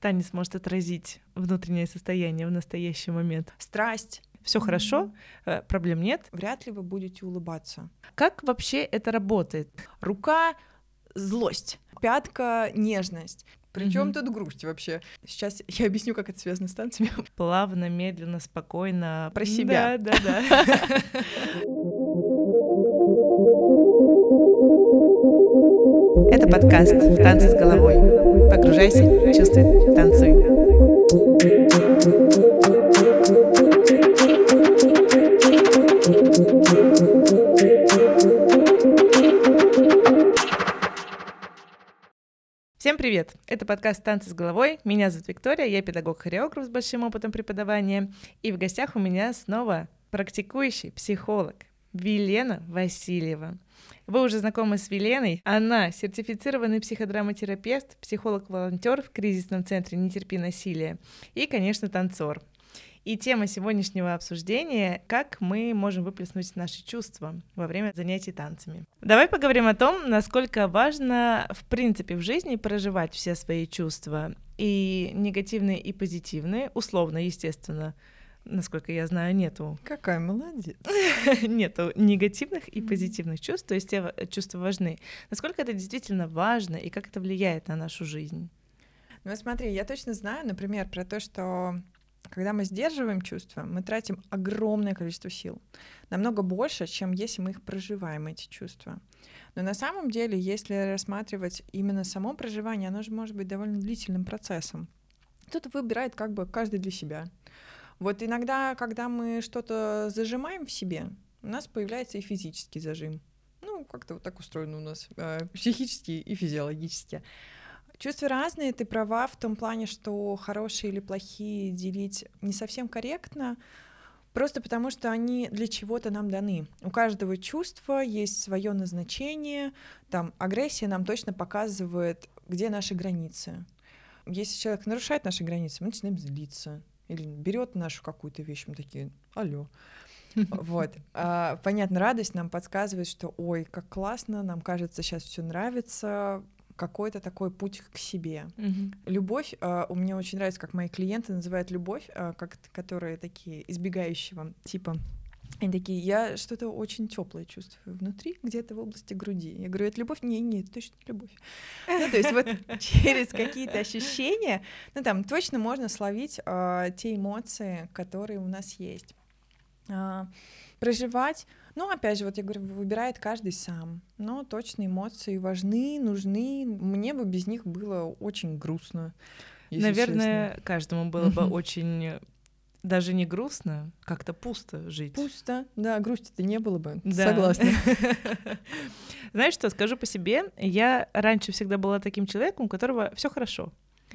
танец может отразить внутреннее состояние в настоящий момент? Страсть. Все mm-hmm. хорошо, э, проблем нет. Вряд ли вы будете улыбаться. Как вообще это работает? Рука злость, пятка нежность. Причем mm-hmm. тут грусть вообще? Сейчас я объясню, как это связано с танцами. Плавно, медленно, спокойно. Про себя. Да, да, да. Это подкаст «Танцы с головой». Погружайся, чувствуй, танцуй. Всем привет! Это подкаст «Танцы с головой». Меня зовут Виктория, я педагог-хореограф с большим опытом преподавания. И в гостях у меня снова практикующий психолог Вилена Васильева. Вы уже знакомы с Веленой. Она сертифицированный психодраматерапевт, психолог-волонтер в кризисном центре «Не терпи насилия» и, конечно, танцор. И тема сегодняшнего обсуждения — как мы можем выплеснуть наши чувства во время занятий танцами. Давай поговорим о том, насколько важно в принципе в жизни проживать все свои чувства, и негативные, и позитивные, условно, естественно, насколько я знаю, нету. Какая молодец. нету негативных и позитивных чувств, то есть те чувства важны. Насколько это действительно важно и как это влияет на нашу жизнь? Ну смотри, я точно знаю, например, про то, что когда мы сдерживаем чувства, мы тратим огромное количество сил, намного больше, чем если мы их проживаем, эти чувства. Но на самом деле, если рассматривать именно само проживание, оно же может быть довольно длительным процессом. Кто-то выбирает как бы каждый для себя. Вот иногда, когда мы что-то зажимаем в себе, у нас появляется и физический зажим. Ну, как-то вот так устроено у нас, э, психически и физиологически. Чувства разные, ты права в том плане, что хорошие или плохие делить не совсем корректно, просто потому что они для чего-то нам даны. У каждого чувства есть свое назначение. Там агрессия нам точно показывает, где наши границы. Если человек нарушает наши границы, мы начинаем злиться или берет нашу какую-то вещь, мы такие, алло. Вот. А, понятно, радость нам подсказывает, что ой, как классно, нам кажется, сейчас все нравится, какой-то такой путь к себе. Mm-hmm. Любовь, uh, у меня очень нравится, как мои клиенты называют любовь, uh, как, которые такие избегающего типа они такие, я что-то очень теплое чувствую внутри, где-то в области груди. Я говорю, это любовь? Не, нет, точно не любовь. Ну, то есть вот через какие-то ощущения, ну, там точно можно словить э, те эмоции, которые у нас есть. Э, проживать, ну, опять же, вот я говорю, выбирает каждый сам. Но точно эмоции важны, нужны. Мне бы без них было очень грустно. Наверное, честно. каждому было бы очень даже не грустно, как-то пусто жить. Пусто, да, грусти-то не было бы, да. согласна. Знаешь что, скажу по себе, я раньше всегда была таким человеком, у которого все хорошо.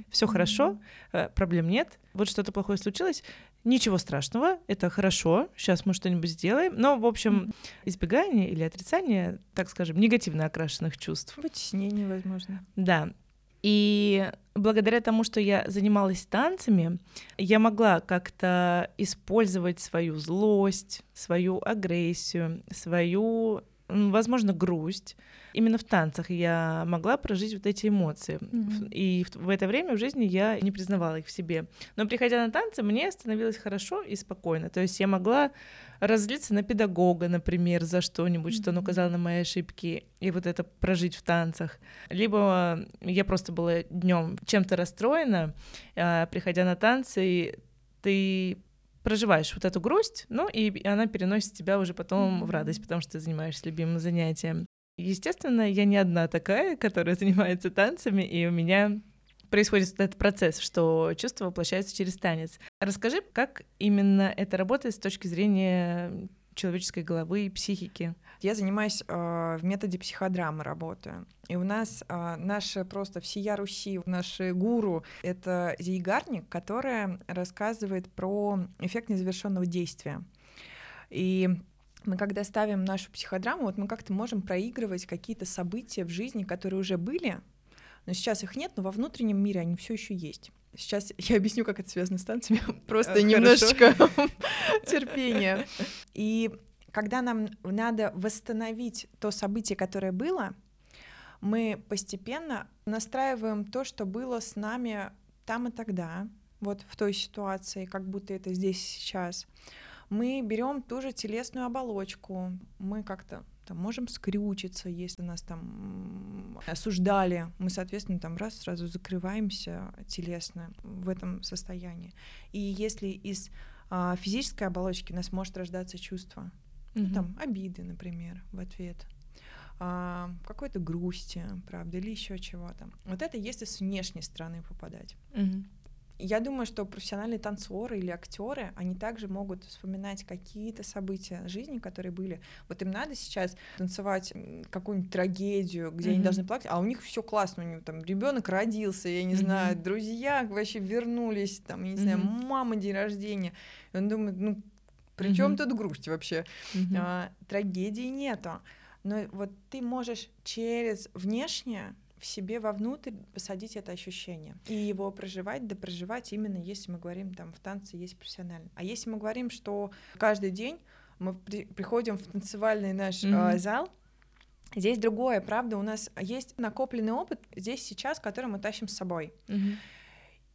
Все хорошо, э, проблем нет. Вот что-то плохое случилось, ничего страшного, это хорошо, сейчас мы что-нибудь сделаем. Но, в общем, избегание или отрицание, так скажем, негативно окрашенных чувств. Вытеснение, возможно. Да. И благодаря тому, что я занималась танцами, я могла как-то использовать свою злость, свою агрессию, свою, возможно, грусть. Именно в танцах я могла прожить вот эти эмоции. Mm-hmm. И в, в это время в жизни я не признавала их в себе. Но приходя на танцы, мне становилось хорошо и спокойно. То есть я могла разлиться на педагога, например, за что-нибудь, mm-hmm. что он указал на мои ошибки, и вот это прожить в танцах. Либо я просто была днем чем-то расстроена, а, приходя на танцы, ты проживаешь вот эту грусть, ну и она переносит тебя уже потом mm-hmm. в радость, потому что ты занимаешься любимым занятием. Естественно, я не одна такая, которая занимается танцами, и у меня происходит этот процесс, что чувства воплощаются через танец. Расскажи, как именно это работает с точки зрения человеческой головы и психики? Я занимаюсь э, в методе психодрамы работаю. И у нас э, наша просто всея Руси, наши гуру — это Зейгарник, которая рассказывает про эффект незавершенного действия. И мы когда ставим нашу психодраму, вот мы как-то можем проигрывать какие-то события в жизни, которые уже были, но сейчас их нет, но во внутреннем мире они все еще есть. Сейчас я объясню, как это связано с танцами. Просто а, немножечко терпения. И когда нам надо восстановить то событие, которое было, мы постепенно настраиваем то, что было с нами там и тогда, вот в той ситуации, как будто это здесь сейчас. Мы берем ту же телесную оболочку, мы как-то там, можем скрючиться, если нас там осуждали, мы, соответственно, там раз сразу закрываемся телесно в этом состоянии. И если из а, физической оболочки у нас может рождаться чувство. Ну, там обиды, например, в ответ, а, какой-то грусти, правда, или еще чего-то. Вот это если с внешней стороны попадать. Mm-hmm. Я думаю, что профессиональные танцоры или актеры, они также могут вспоминать какие-то события жизни, которые были. Вот им надо сейчас танцевать какую-нибудь трагедию, где mm-hmm. они должны плакать, а у них все классно, у них там ребенок родился, я не mm-hmm. знаю, друзья вообще вернулись, там, я не mm-hmm. знаю, мама день рождения. И он думает, ну, при чем mm-hmm. тут грусть вообще? Mm-hmm. А, трагедии нету. Но вот ты можешь через внешнее в себе вовнутрь посадить это ощущение и его проживать, да проживать именно, если мы говорим там в танце есть профессионально. А если мы говорим, что каждый день мы при, приходим в танцевальный наш mm-hmm. э, зал, здесь другое, правда, у нас есть накопленный опыт здесь сейчас, который мы тащим с собой. Mm-hmm.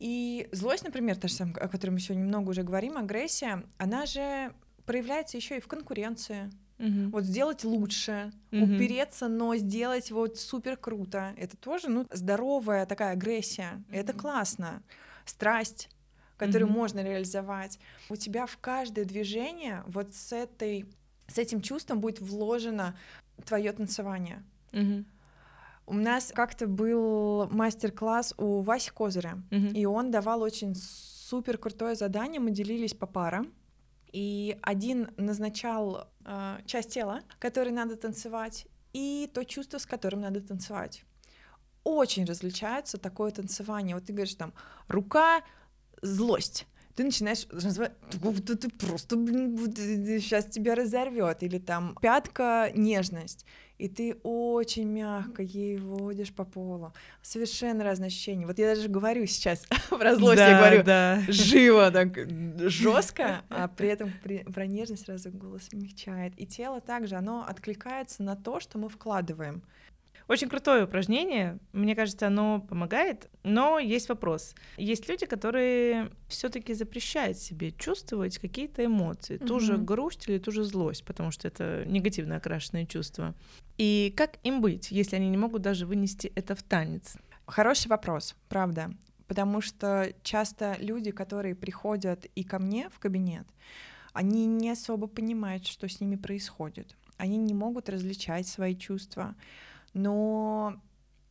И злость, например, та же самая, о которой мы сегодня много уже говорим, агрессия, она же проявляется еще и в конкуренции, Угу. Вот сделать лучше, угу. упереться, но сделать вот супер круто. Это тоже, ну, здоровая такая агрессия. Угу. Это классно. Страсть, которую угу. можно реализовать. У тебя в каждое движение вот с этой, с этим чувством будет вложено твое танцевание. Угу. У нас как-то был мастер-класс у Васи Козыря, угу. и он давал очень супер крутое задание. Мы делились по парам. И один назначал э, часть тела, которой надо танцевать, и то чувство, с которым надо танцевать. Очень различается такое танцевание. Вот ты говоришь там рука, злость. Ты начинаешь называть, ты просто, блин, сейчас тебя разорвет, или там пятка нежность и ты очень мягко ей водишь по полу. Совершенно разные ощущения. Вот я даже говорю сейчас про злость, да, я говорю да. живо, так жестко, а при этом при, про нежность сразу голос смягчает. И тело также, оно откликается на то, что мы вкладываем. Очень крутое упражнение. Мне кажется, оно помогает. Но есть вопрос. Есть люди, которые все-таки запрещают себе чувствовать какие-то эмоции, угу. ту же грусть или ту же злость, потому что это негативно окрашенные чувства. И как им быть, если они не могут даже вынести это в танец? Хороший вопрос, правда. Потому что часто люди, которые приходят и ко мне в кабинет, они не особо понимают, что с ними происходит. Они не могут различать свои чувства но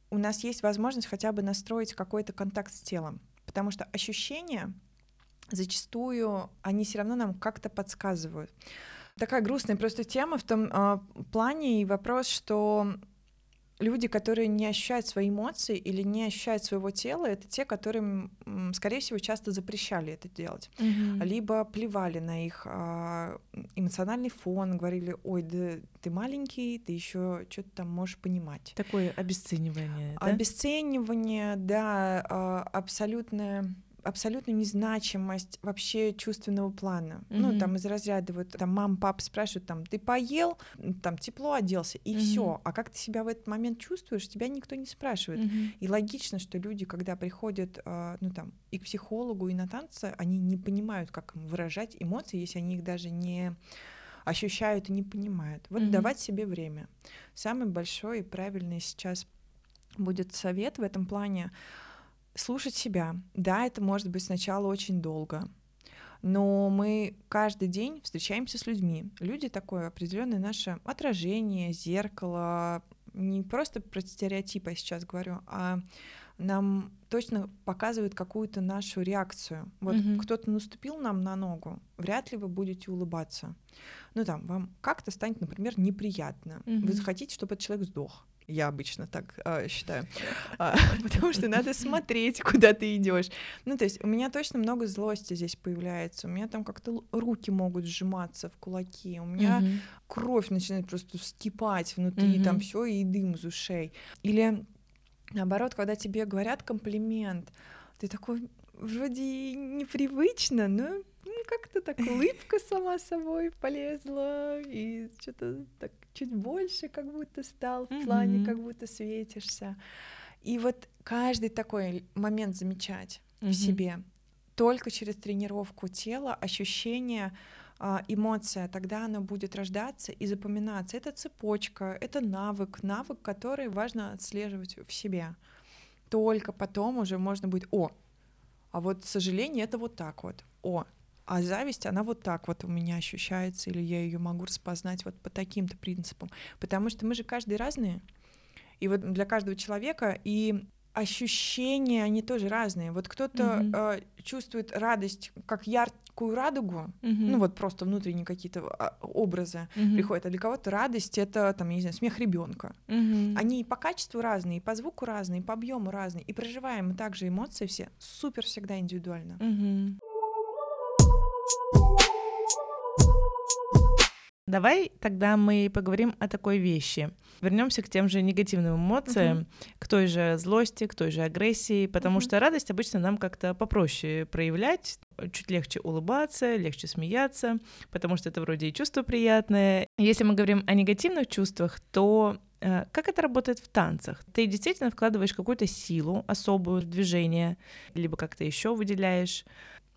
у нас есть возможность хотя бы настроить какой-то контакт с телом, потому что ощущения зачастую они все равно нам как-то подсказывают. Такая грустная просто тема в том э, плане и вопрос, что люди, которые не ощущают свои эмоции или не ощущают своего тела, это те, которым, скорее всего, часто запрещали это делать, mm-hmm. либо плевали на их а, эмоциональный фон, говорили, ой, да ты маленький, ты еще что-то там можешь понимать. Такое обесценивание. Да? Обесценивание, да, а, абсолютное абсолютную незначимость вообще чувственного плана. Mm-hmm. Ну, там из разряда вот там мам, папа спрашивают, там, ты поел, там тепло оделся, и mm-hmm. все. А как ты себя в этот момент чувствуешь, тебя никто не спрашивает. Mm-hmm. И логично, что люди, когда приходят, э, ну там, и к психологу, и на танцы, они не понимают, как выражать эмоции, если они их даже не ощущают и не понимают. Вот mm-hmm. давать себе время. Самый большой и правильный сейчас будет совет в этом плане слушать себя. Да, это может быть сначала очень долго, но мы каждый день встречаемся с людьми. Люди такое определенное наше отражение, зеркало, не просто про стереотипы я сейчас говорю, а нам точно показывают какую-то нашу реакцию. Вот mm-hmm. кто-то наступил нам на ногу, вряд ли вы будете улыбаться. Ну там, вам как-то станет, например, неприятно. Mm-hmm. Вы захотите, чтобы этот человек сдох. Я обычно так э, считаю. А, потому что надо смотреть, куда ты идешь. Ну, то есть у меня точно много злости здесь появляется. У меня там как-то руки могут сжиматься в кулаки. У меня mm-hmm. кровь начинает просто вскипать внутри, mm-hmm. там все и дым из ушей. Или наоборот, когда тебе говорят комплимент, ты такой вроде непривычно, но ну, как-то так улыбка сама собой полезла, и что-то так чуть больше как будто стал в плане, как будто светишься. И вот каждый такой момент замечать. в себе. Только через тренировку тела, ощущения, а, эмоция, тогда она будет рождаться и запоминаться. Это цепочка, это навык, навык, который важно отслеживать в себе. Только потом уже можно будет, о, а вот сожаление это вот так вот, о, а зависть, она вот так вот у меня ощущается, или я ее могу распознать вот по таким-то принципам. Потому что мы же каждый разные. И вот для каждого человека и ощущения, они тоже разные. Вот кто-то mm-hmm. э, чувствует радость как яркую радугу, mm-hmm. ну вот просто внутренние какие-то а, образы mm-hmm. приходят, а для кого-то радость это там, я не знаю, смех ребенка. Mm-hmm. Они и по качеству разные, и по звуку разные, и по объему разные, и проживаем мы также эмоции все супер всегда индивидуально. Mm-hmm. Давай тогда мы поговорим о такой вещи. Вернемся к тем же негативным эмоциям, uh-huh. к той же злости, к той же агрессии, потому uh-huh. что радость обычно нам как-то попроще проявлять, чуть легче улыбаться, легче смеяться, потому что это вроде и чувство приятное. Если мы говорим о негативных чувствах, то э, как это работает в танцах? Ты действительно вкладываешь какую-то силу особую в движение, либо как-то еще выделяешь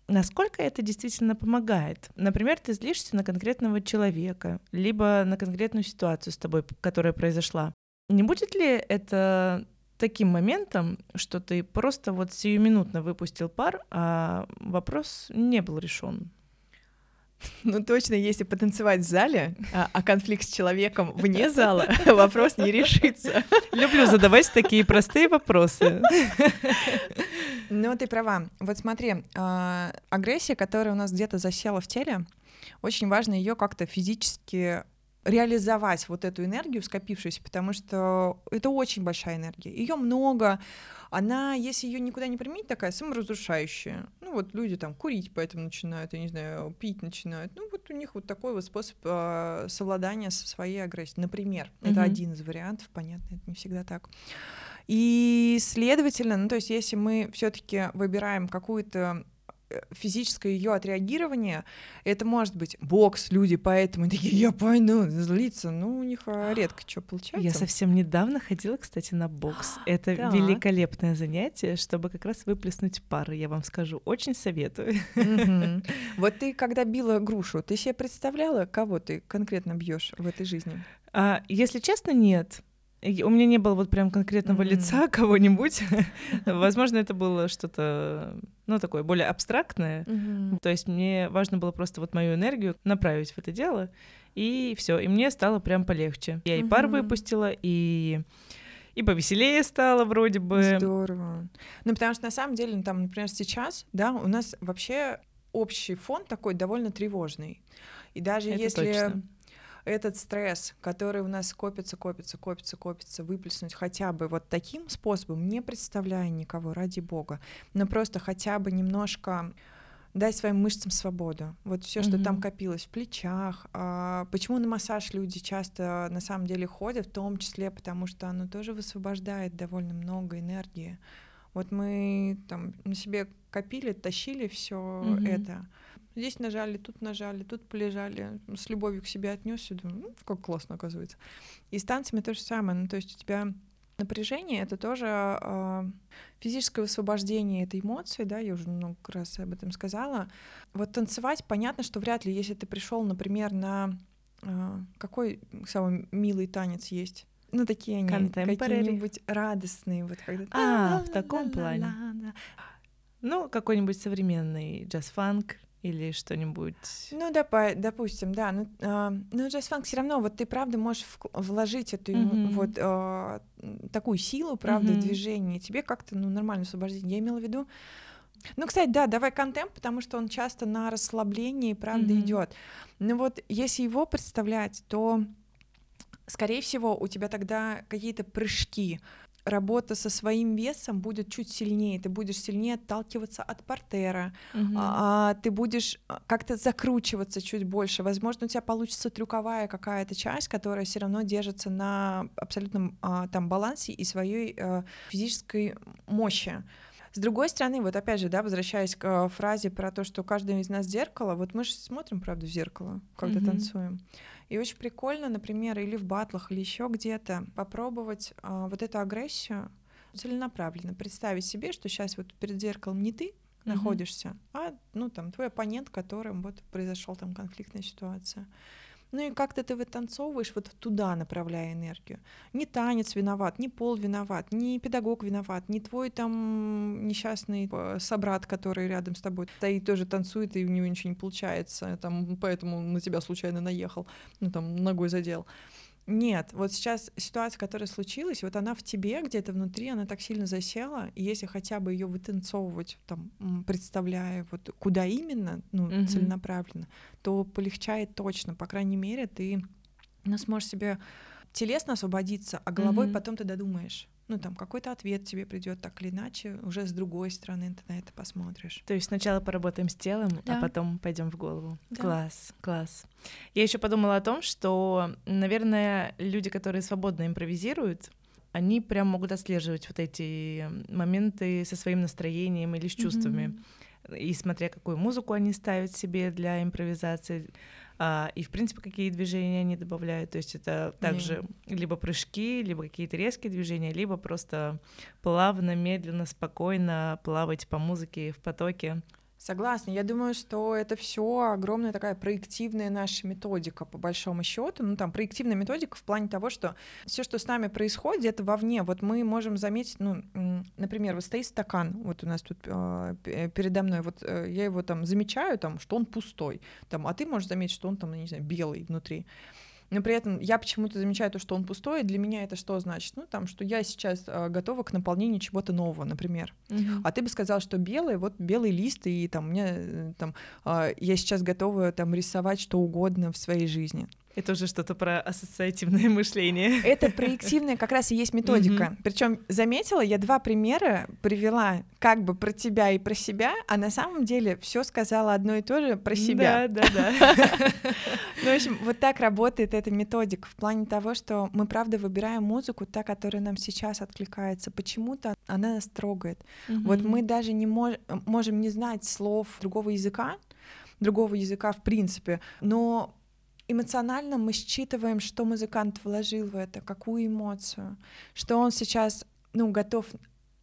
насколько это действительно помогает. Например, ты злишься на конкретного человека, либо на конкретную ситуацию с тобой, которая произошла. Не будет ли это таким моментом, что ты просто вот сиюминутно выпустил пар, а вопрос не был решен? Ну точно, если потанцевать в зале, а, а конфликт с человеком вне зала, вопрос не решится. Люблю задавать такие простые вопросы. Ну, ты права. Вот смотри, а, агрессия, которая у нас где-то засела в теле, очень важно ее как-то физически реализовать вот эту энергию скопившуюся, потому что это очень большая энергия. Ее много, она, если ее никуда не применить, такая саморазрушающая. Ну вот люди там курить поэтому начинают, я не знаю, пить начинают. Ну вот у них вот такой вот способ э, совладания со своей агрессией. Например, mm-hmm. это один из вариантов, понятно, это не всегда так. И, следовательно, ну, то есть, если мы все-таки выбираем какую-то физическое ее отреагирование, это может быть бокс, люди поэтому такие, я пойду, злиться, ну, у них а, редко что получается. Я совсем недавно ходила, кстати, на бокс. Это да. великолепное занятие, чтобы как раз выплеснуть пары, я вам скажу, очень советую. Вот ты, когда била грушу, ты себе представляла, кого ты конкретно бьешь в этой жизни? А, если честно, нет. У меня не было вот прям конкретного mm-hmm. лица кого-нибудь. Возможно, это было что-то, ну, такое более абстрактное. Mm-hmm. То есть мне важно было просто вот мою энергию направить в это дело, и все. И мне стало прям полегче. Я mm-hmm. и пар выпустила, и и повеселее стало вроде бы. Здорово. Ну, потому что на самом деле, ну, там, например, сейчас, да, у нас вообще общий фон такой довольно тревожный. И даже Это если точно этот стресс, который у нас копится, копится, копится, копится, выплеснуть хотя бы вот таким способом, не представляя никого, ради бога, но просто хотя бы немножко дать своим мышцам свободу. Вот все, что mm-hmm. там копилось в плечах. А, почему на массаж люди часто на самом деле ходят, в том числе потому, что оно тоже высвобождает довольно много энергии. Вот мы там на себе копили, тащили все mm-hmm. это. Здесь нажали, тут нажали, тут полежали, с любовью к себе отнес и думаю, ну, как классно оказывается. И с танцами то же самое. Ну, то есть у тебя напряжение это тоже э, физическое высвобождение этой эмоции, да, я уже много раз об этом сказала. Вот танцевать, понятно, что вряд ли, если ты пришел, например, на э, какой самый милый танец есть. Ну, такие они, какие-нибудь радостные, вот когда... А, в таком плане. Ну, какой-нибудь современный джаз-фанк, или что-нибудь. Ну, доп- допустим, да. Ну, э, ну джаз-фанк все равно, вот ты правда можешь вложить эту mm-hmm. вот э, такую силу, правда, mm-hmm. движение, тебе как-то ну нормально освобождение. Я имела в виду. Ну, кстати, да, давай контемп, потому что он часто на расслаблении, правда, mm-hmm. идет. Ну вот, если его представлять, то, скорее всего, у тебя тогда какие-то прыжки, работа со своим весом будет чуть сильнее, ты будешь сильнее отталкиваться от портера, угу. а, ты будешь а, как-то закручиваться чуть больше, возможно, у тебя получится трюковая какая-то часть, которая все равно держится на абсолютном а, там балансе и своей а, физической мощи. С другой стороны, вот опять же, да, возвращаясь к а, фразе про то, что каждый из нас зеркало, вот мы же смотрим, правда, в зеркало, когда mm-hmm. танцуем. И очень прикольно, например, или в батлах, или еще где-то попробовать э, вот эту агрессию целенаправленно представить себе, что сейчас вот перед зеркалом не ты находишься, а ну там твой оппонент, которым вот произошел там конфликтная ситуация. Ну и как-то ты вытанцовываешь, вот туда направляя энергию. Не танец виноват, не пол виноват, не педагог виноват, не твой там несчастный э, собрат, который рядом с тобой стоит, тоже танцует, и у него ничего не получается, там, поэтому на тебя случайно наехал, ну там ногой задел. Нет, вот сейчас ситуация, которая случилась, вот она в тебе где-то внутри, она так сильно засела, и если хотя бы ее вытанцовывать, там, представляя вот куда именно, ну, угу. целенаправленно, то полегчает точно, по крайней мере, ты ну, сможешь себе телесно освободиться, а головой угу. потом ты додумаешь ну там какой-то ответ тебе придет так или иначе, уже с другой стороны ты на это посмотришь. То есть сначала поработаем с телом, а да. а потом пойдем в голову. Да. Класс, класс. Я еще подумала о том, что, наверное, люди, которые свободно импровизируют, они прям могут отслеживать вот эти моменты со своим настроением или с чувствами. Mm-hmm. И смотря какую музыку они ставят себе для импровизации, а, и, в принципе, какие движения они добавляют. То есть это также mm. либо прыжки, либо какие-то резкие движения, либо просто плавно, медленно, спокойно плавать по музыке в потоке. Согласна. Я думаю, что это все огромная такая проективная наша методика, по большому счету. Ну, там, проективная методика в плане того, что все, что с нами происходит, это вовне. Вот мы можем заметить, ну, например, вот стоит стакан, вот у нас тут э, передо мной, вот э, я его там замечаю, там, что он пустой, там, а ты можешь заметить, что он там, ну, не знаю, белый внутри но при этом я почему-то замечаю то, что он пустой, и для меня это что значит? Ну, там, что я сейчас э, готова к наполнению чего-то нового, например. Uh-huh. А ты бы сказал, что белый, вот белый лист, и там, мне, э, там, э, я сейчас готова там рисовать что угодно в своей жизни. Это уже что-то про ассоциативное мышление. Это проективная как раз и есть методика. Mm-hmm. Причем заметила, я два примера привела как бы про тебя и про себя, а на самом деле все сказала одно и то же про себя. Да, да, да. Ну, в общем, вот так работает эта методика в плане того, что мы правда выбираем музыку, та, которая нам сейчас откликается. Почему-то она нас трогает. Вот мы даже не можем не знать слов другого языка, другого языка в принципе, но эмоционально мы считываем, что музыкант вложил в это, какую эмоцию, что он сейчас ну, готов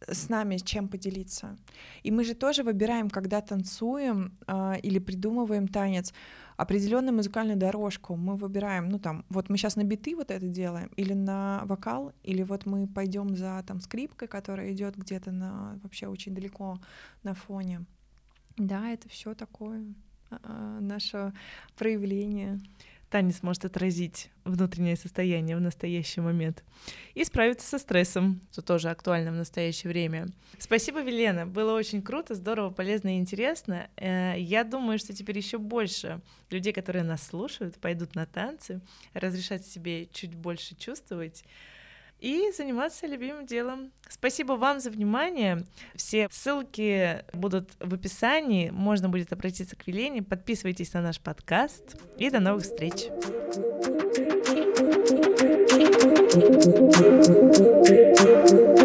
с нами чем поделиться. И мы же тоже выбираем, когда танцуем э, или придумываем танец, определенную музыкальную дорожку. Мы выбираем, ну там, вот мы сейчас на биты вот это делаем, или на вокал, или вот мы пойдем за там скрипкой, которая идет где-то на вообще очень далеко на фоне. Да, это все такое наше проявление танец может отразить внутреннее состояние в настоящий момент и справиться со стрессом, что тоже актуально в настоящее время. Спасибо, Велена, было очень круто, здорово, полезно и интересно. Э, я думаю, что теперь еще больше людей, которые нас слушают, пойдут на танцы, разрешать себе чуть больше чувствовать и заниматься любимым делом. Спасибо вам за внимание. Все ссылки будут в описании. Можно будет обратиться к Велине. Подписывайтесь на наш подкаст. И до новых встреч. Thank you.